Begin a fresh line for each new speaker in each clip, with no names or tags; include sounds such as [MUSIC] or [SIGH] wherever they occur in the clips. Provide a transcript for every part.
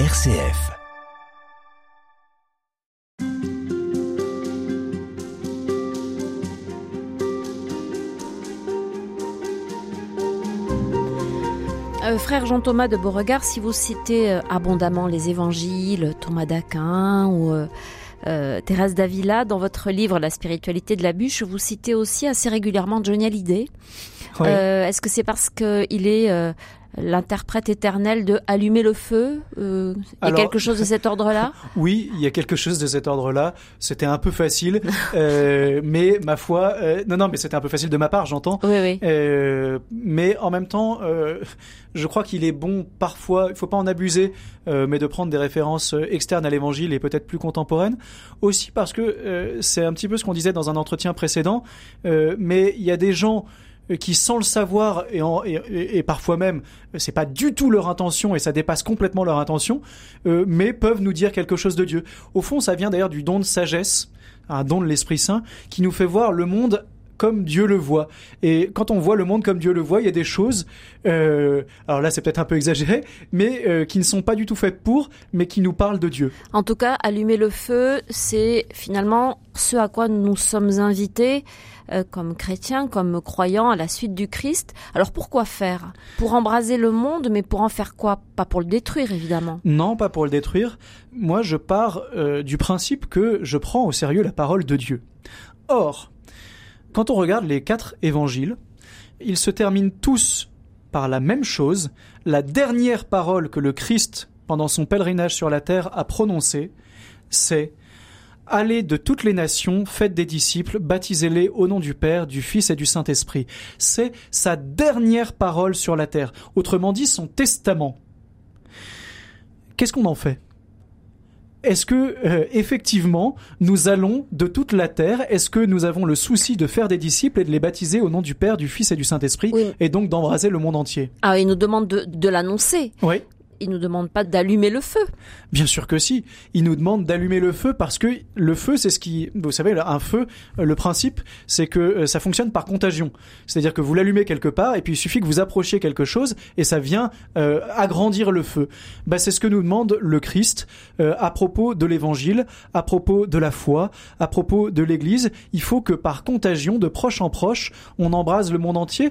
RCF.
Euh, frère Jean-Thomas de Beauregard, si vous citez euh, abondamment les évangiles, Thomas d'Aquin ou euh, euh, Thérèse d'Avila, dans votre livre La spiritualité de la bûche, vous citez aussi assez régulièrement Johnny Hallyday. Euh, Est-ce que c'est parce qu'il est euh, l'interprète éternel de Allumer le feu euh, Il y a quelque chose de cet ordre-là? [LAUGHS]
Oui, il y a quelque chose de cet ordre-là. C'était un peu facile, euh, [LAUGHS] mais ma foi, euh, non, non, mais c'était un peu facile de ma part, j'entends.
Oui, oui.
Euh, mais en même temps, euh, je crois qu'il est bon parfois, il faut pas en abuser, euh, mais de prendre des références externes à l'évangile et peut-être plus contemporaines. Aussi parce que euh, c'est un petit peu ce qu'on disait dans un entretien précédent, euh, mais il y a des gens qui sans le savoir et parfois même euh, c'est pas du tout leur intention et ça dépasse complètement leur intention euh, mais peuvent nous dire quelque chose de Dieu. Au fond ça vient d'ailleurs du don de sagesse un don de l'Esprit Saint qui nous fait voir le monde comme Dieu le voit. Et quand on voit le monde comme Dieu le voit, il y a des choses, euh, alors là c'est peut-être un peu exagéré, mais euh, qui ne sont pas du tout faites pour, mais qui nous parlent de Dieu.
En tout cas, allumer le feu, c'est finalement ce à quoi nous sommes invités euh, comme chrétiens, comme croyants à la suite du Christ. Alors pourquoi faire? Pour embraser le monde, mais pour en faire quoi? Pas pour le détruire, évidemment.
Non, pas pour le détruire. Moi, je pars du principe que je prends au sérieux la parole de Dieu. Or, quand on regarde les quatre évangiles, ils se terminent tous par la même chose. La dernière parole que le Christ, pendant son pèlerinage sur la terre, a prononcée, c'est Allez de toutes les nations, faites des disciples, baptisez-les au nom du Père, du Fils et du Saint-Esprit. C'est sa dernière parole sur la terre. Autrement dit, son testament. Qu'est-ce qu'on en fait? Est-ce que euh, effectivement nous allons de toute la terre Est-ce que nous avons le souci de faire des disciples et de les baptiser au nom du Père, du Fils et du Saint-Esprit
Oui.
et donc d'embraser le monde entier?
Ah, il nous demande de, de l'annoncer.
Oui,
Il nous demande pas d'allumer le feu.
bien sûr que si. Il nous demande d'allumer le feu parce que le feu, c'est ce qui, vous savez, un feu, euh, le principe, c'est que euh, ça fonctionne par contagion. C'est-à-dire que vous l'allumez quelque part et puis il suffit que vous approchiez quelque chose et ça vient euh, agrandir le feu. Bah, c'est ce que nous demande le Christ à propos de l'évangile, à propos de la foi, à propos de l'église. Il faut que par contagion, de proche en proche, on embrase le monde entier,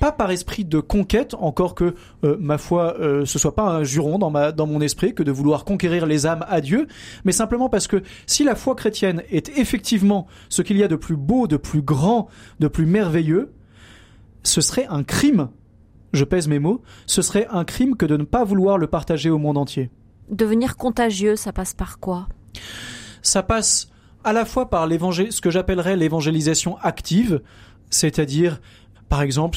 pas par esprit de conquête, encore que, ma foi, ce soit pas un juron dans, ma, dans mon esprit que de vouloir conquérir les âmes à Dieu, mais simplement parce que si la foi chrétienne est effectivement ce qu'il y a de plus beau, de plus grand, de plus merveilleux, ce serait un crime, je pèse mes mots, ce serait un crime que de ne pas vouloir le partager au monde entier.
Devenir contagieux, ça passe par quoi?
Ça passe à la fois par l'évangé- ce que j'appellerais l'évangélisation active, c'est-à-dire par exemple,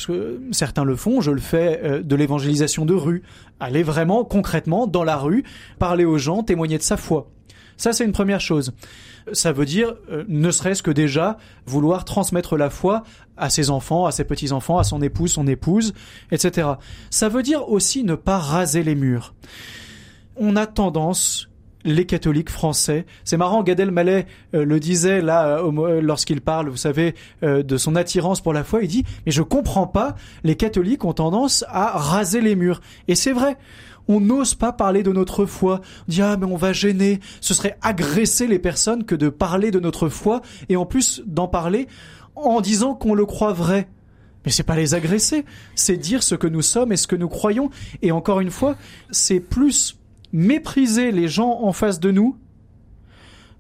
certains le font, je le fais euh, de l'évangélisation de rue, aller vraiment concrètement dans la rue, parler aux gens, témoigner de sa foi. Ça, c'est une première chose. Ça veut dire, euh, ne serait-ce que déjà, vouloir transmettre la foi à ses enfants, à ses petits-enfants, à son épouse, son épouse, etc. Ça veut dire aussi ne pas raser les murs. On a tendance, les catholiques français, c'est marrant, Gad Elmaleh euh, le disait là euh, euh, lorsqu'il parle, vous savez, de son attirance pour la foi, il dit mais je comprends pas, les catholiques ont tendance à raser les murs. Et c'est vrai. On n'ose pas parler de notre foi. On dit ah mais on va gêner. Ce serait agresser les personnes que de parler de notre foi et en plus d'en parler en disant qu'on le croit vrai. Mais c'est pas les agresser, c'est dire ce que nous sommes et ce que nous croyons. Et encore une fois, c'est plus mépriser les gens en face de nous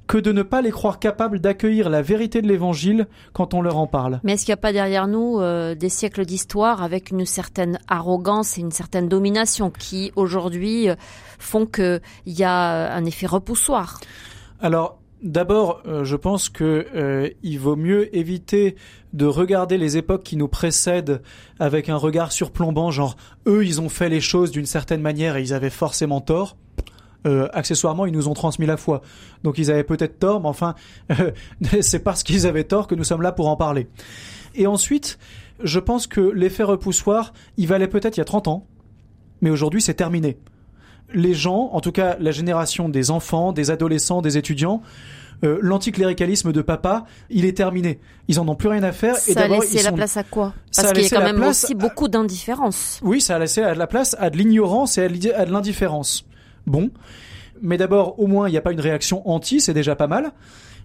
que de ne pas les croire capables d'accueillir la vérité de l'évangile quand on leur en parle.
Mais est-ce qu'il n'y a pas derrière nous euh, des siècles d'histoire avec une certaine arrogance et une certaine domination qui aujourd'hui euh, font qu'il y a un effet repoussoir?
Alors, d'abord, euh, je pense que euh, il vaut mieux éviter de regarder les époques qui nous précèdent avec un regard surplombant, genre eux, ils ont fait les choses d'une certaine manière et ils avaient forcément tort. Euh, accessoirement, ils nous ont transmis la foi. Donc ils avaient peut-être tort, mais enfin, euh, [LAUGHS] c'est parce qu'ils avaient tort que nous sommes là pour en parler. Et ensuite, je pense que l'effet repoussoir, il valait peut-être il y a 30 ans, mais aujourd'hui c'est terminé. Les gens, en tout cas la génération des enfants, des adolescents, des étudiants, euh, l'anticléricalisme de papa, il est terminé. Ils en ont plus rien à faire. et
Ça a
d'abord,
laissé
ils
la place à quoi?
Ça
Parce
a
qu'il y a quand même
place
aussi
à-
beaucoup d'indifférence.
Oui, ça a laissé à la place à de l'ignorance et à de l'indifférence. Bon. Mais d'abord, au moins, il n'y a pas une réaction anti, c'est déjà pas mal.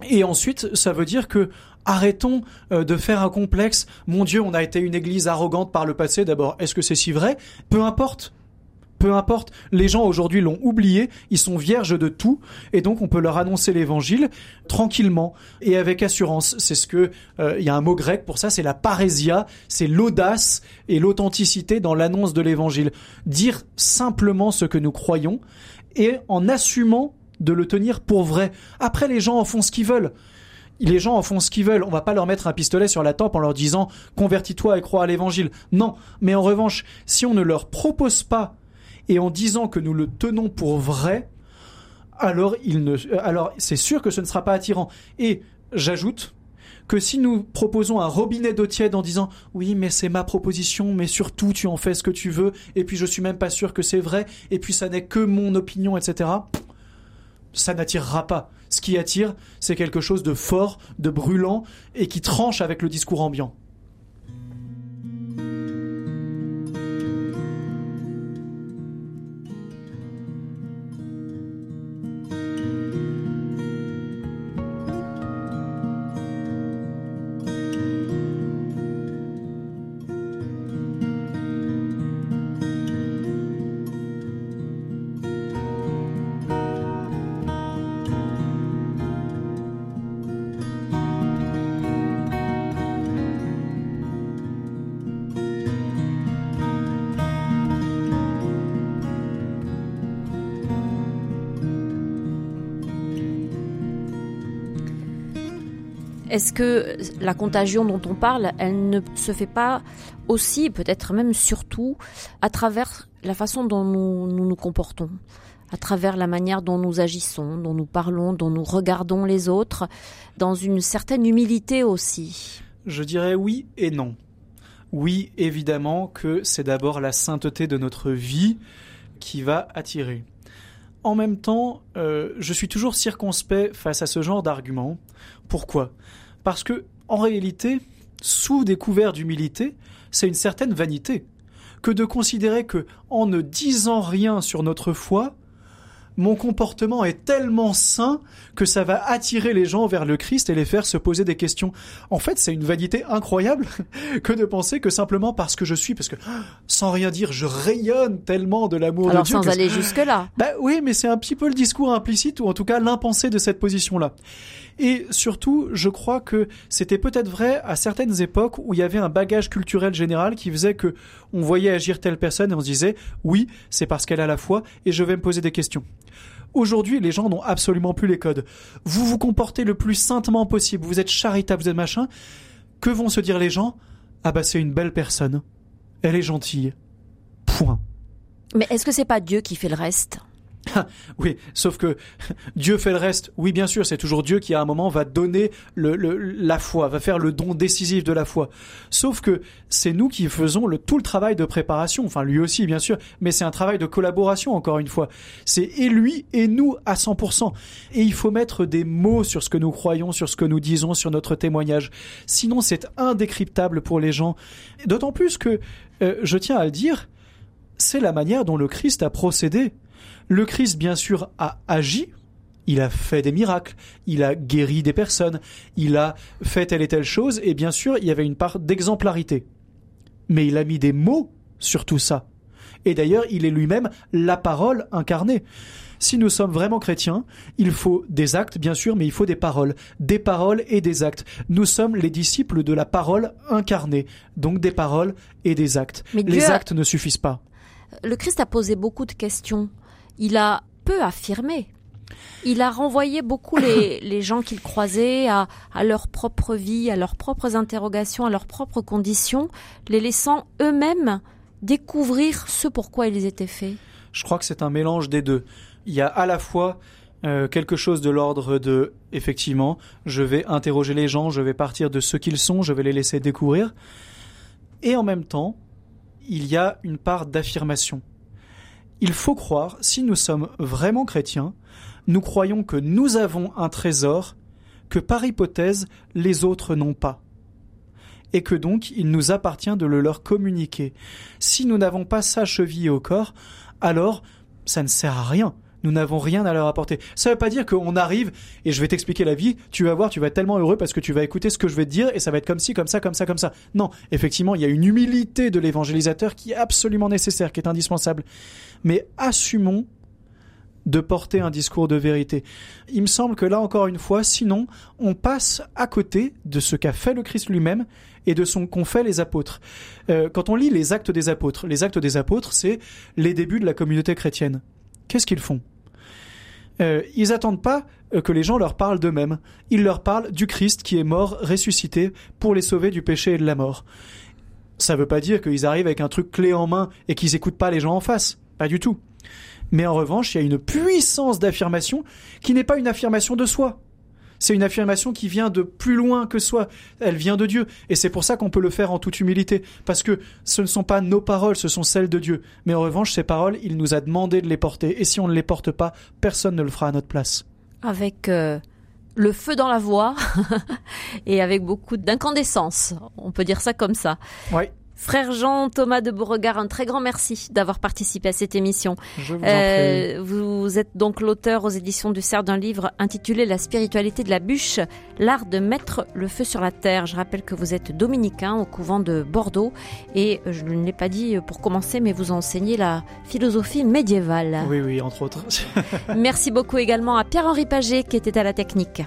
Et ensuite, ça veut dire que arrêtons euh, de faire un complexe. Mon Dieu, on a été une église arrogante par le passé. D'abord, est-ce que c'est si vrai? Peu importe. Peu importe, les gens aujourd'hui l'ont oublié, ils sont vierges de tout, et donc on peut leur annoncer l'évangile tranquillement et avec assurance. C'est ce que euh, il y a un mot grec pour ça, c'est la parésia, c'est l'audace et l'authenticité dans l'annonce de l'évangile. Dire simplement ce que nous croyons et en assumant de le tenir pour vrai. Après, les gens en font ce qu'ils veulent. Les gens en font ce qu'ils veulent. On va pas leur mettre un pistolet sur la tempe en leur disant convertis-toi et crois à l'évangile. Non. Mais en revanche, si on ne leur propose pas et en disant que nous le tenons pour vrai, alors ne, alors c'est sûr que ce ne sera pas attirant. Et j'ajoute que si nous proposons un robinet d'eau tiède en disant oui mais c'est ma proposition mais surtout tu en fais ce que tu veux et puis je suis même pas sûr que c'est vrai et puis ça n'est que mon opinion etc ça n'attirera pas ce qui attire c'est quelque chose de fort de brûlant et qui tranche avec le discours ambiant
Est-ce que la contagion dont on parle, elle ne se fait pas aussi, peut-être même surtout, à travers la façon dont nous nous, comportons à travers la manière dont nous agissons, dont nous parlons, dont nous regardons les autres, dans une certaine humilité aussi?
Je dirais oui et non. Oui, évidemment que c'est d'abord la sainteté de notre vie qui va attirer. En même temps, euh, je suis toujours circonspect face à ce genre d'argument. Pourquoi? Parce que, en réalité, sous des couverts d'humilité, c'est une certaine vanité que de considérer que, en ne disant rien sur notre foi, mon comportement est tellement sain que ça va attirer les gens vers le Christ et les faire se poser des questions. En fait, c'est une vanité incroyable [LAUGHS] que de penser que simplement parce que je suis, parce que [GASPS] sans rien dire, je rayonne tellement de l'amour de
Dieu. Alors sans aller jusque là. [GASPS]
Bah oui, mais c'est un petit peu le discours implicite ou en tout cas l'impensé de cette position-là. Et surtout, je crois que c'était peut-être vrai à certaines époques où il y avait un bagage culturel général qui faisait que on voyait agir telle personne et on se disait oui, c'est parce qu'elle a la foi et je vais me poser des questions. Aujourd'hui, les gens n'ont absolument plus les codes. Vous vous comportez le plus saintement possible, vous êtes charitable, vous êtes machin. Que vont se dire les gens? Ah bah c'est une belle personne. Elle est gentille. Point.
Mais est-ce que c'est pas Dieu qui fait le reste? [LAUGHS]
oui, sauf que [LAUGHS] Dieu fait le reste. Oui, bien sûr, c'est toujours Dieu qui à un moment va donner le, la foi, va faire le don décisif de la foi. Sauf que c'est nous qui faisons le, tout le travail de préparation. Enfin, lui aussi, bien sûr, mais c'est un travail de collaboration, encore une fois. C'est et lui et nous à 100%. Et il faut mettre des mots sur ce que nous croyons, sur ce que nous disons, sur notre témoignage. Sinon, c'est indécryptable pour les gens. D'autant plus que, euh, je tiens à le dire, c'est la manière dont le Christ a procédé. Le Christ, bien sûr, a agi, il a fait des miracles, il a guéri des personnes, il a fait telle et telle chose, et bien sûr, il y avait une part d'exemplarité. Mais il a mis des mots sur tout ça. Et d'ailleurs, il est lui-même la parole incarnée. Si nous sommes vraiment chrétiens, il faut des actes, bien sûr, mais il faut des paroles. Des paroles et des actes. Nous sommes les disciples de la parole incarnée. Donc des paroles et des actes. Mais les actes ne suffisent pas.
Le Christ a posé beaucoup de questions il a peu affirmé. Il a renvoyé beaucoup les, [COUGHS] gens qu'il croisait à, leur propre vie, à leurs propres interrogations, à leurs propres conditions, les laissant eux-mêmes découvrir ce pourquoi ils étaient faits.
Je crois que c'est un mélange des deux. Il y a à la fois euh, quelque chose de l'ordre de effectivement, je vais interroger les gens, je vais partir de ce qu'ils sont, je vais les laisser découvrir, et en même temps, il y a une part d'affirmation. Il faut croire, si nous sommes vraiment chrétiens, nous croyons que nous avons un trésor que par hypothèse les autres n'ont pas et que donc il nous appartient de le leur communiquer. Si nous n'avons pas ça chevillé au corps, alors ça ne sert à rien nous n'avons rien à leur apporter. Ça veut pas dire qu'on arrive et je vais t'expliquer la vie, tu vas voir, tu vas être tellement heureux parce que tu vas écouter ce que je vais te dire et ça va être comme ci, comme ça, comme ça, comme ça. Non, effectivement, il y a une humilité de l'évangélisateur qui est absolument nécessaire, qui est indispensable. Mais assumons de porter un discours de vérité. Il me semble que là encore une fois, sinon, on passe à côté de ce qu'a fait le Christ lui-même et de ce qu'ont fait les apôtres. Euh, quand on lit les actes des apôtres, les actes des apôtres, c'est les débuts de la communauté chrétienne. Qu'est-ce qu'ils font? Euh, Ils attendent pas euh, que les gens leur parlent d'eux-mêmes. Ils leur parlent du Christ qui est mort, ressuscité, pour les sauver du péché et de la mort. Ça veut pas dire qu'ils arrivent avec un truc clé en main et qu'ils écoutent pas les gens en face. Pas du tout. Mais en revanche, il y a une puissance d'affirmation qui n'est pas une affirmation de soi. C'est une affirmation qui vient de plus loin que soi. Elle vient de Dieu. Et c'est pour ça qu'on peut le faire en toute humilité. Parce que ce ne sont pas nos paroles, ce sont celles de Dieu. Mais en revanche, ces paroles, il nous a demandé de les porter. Et si on ne les porte pas, personne ne le fera à notre place.
Avec euh, le feu dans la voix [LAUGHS] et avec beaucoup d'incandescence. On peut dire ça comme ça.
Oui.
Frère Jean Thomas de Beauregard, un très grand merci d'avoir participé à cette émission.
Je vous,
euh, vous êtes donc l'auteur aux éditions du Cerf d'un livre intitulé La spiritualité de la bûche, l'art de mettre le feu sur la terre. Je rappelle que vous êtes dominicain au couvent de Bordeaux et je ne l'ai pas dit pour commencer, mais vous enseignez la philosophie médiévale.
Oui, oui, entre autres. [LAUGHS]
merci beaucoup également à Pierre-Henri Paget qui était à la technique.